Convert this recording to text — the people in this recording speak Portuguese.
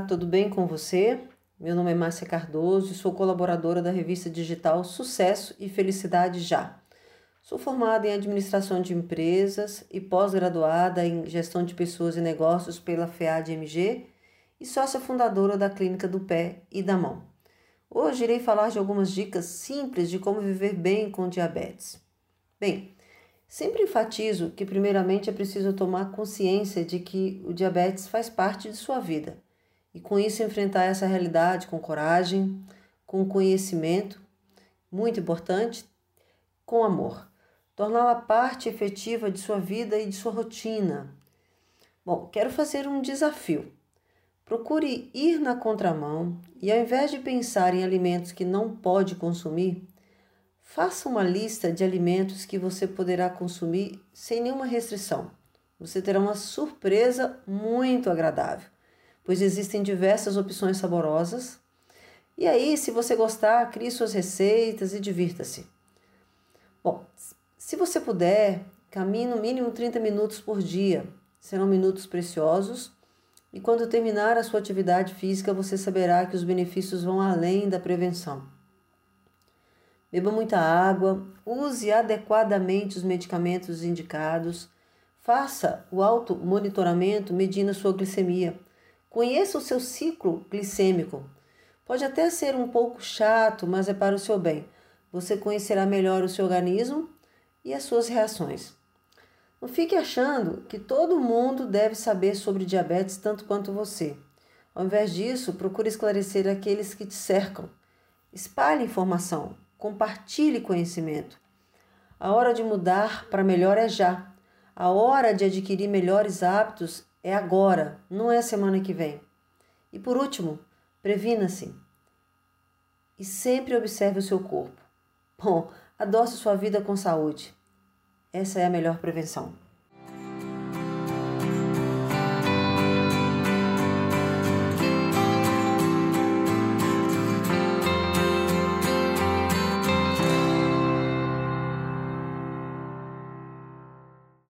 tudo bem com você? Meu nome é Márcia Cardoso e sou colaboradora da revista digital Sucesso e Felicidade Já. Sou formada em administração de empresas e pós-graduada em gestão de pessoas e negócios pela FEAD-MG e sócia fundadora da Clínica do Pé e da Mão. Hoje irei falar de algumas dicas simples de como viver bem com diabetes. Bem, sempre enfatizo que, primeiramente, é preciso tomar consciência de que o diabetes faz parte de sua vida e, com isso, enfrentar essa realidade com coragem, com conhecimento, muito importante, com amor. Torná-la parte efetiva de sua vida e de sua rotina. Bom, quero fazer um desafio. Procure ir na contramão e, ao invés de pensar em alimentos que não pode consumir, faça uma lista de alimentos que você poderá consumir sem nenhuma restrição. Você terá uma surpresa muito agradável, pois existem diversas opções saborosas. E aí, se você gostar, crie suas receitas e divirta-se. Bom, se você puder, caminhe no mínimo 30 minutos por dia. Serão minutos preciosos e quando terminar a sua atividade física, você saberá que os benefícios vão além da prevenção. Beba muita água, use adequadamente os medicamentos indicados, faça o auto-monitoramento medindo a sua glicemia, conheça o seu ciclo glicêmico. Pode até ser um pouco chato, mas é para o seu bem. Você conhecerá melhor o seu organismo e as suas reações. Não fique achando que todo mundo deve saber sobre diabetes tanto quanto você. Ao invés disso, procure esclarecer aqueles que te cercam. Espalhe informação, compartilhe conhecimento. A hora de mudar para melhor é já. A hora de adquirir melhores hábitos é agora, não é semana que vem. E por último, previna-se. E sempre observe o seu corpo. Bom, adoce sua vida com saúde. Essa é a melhor prevenção.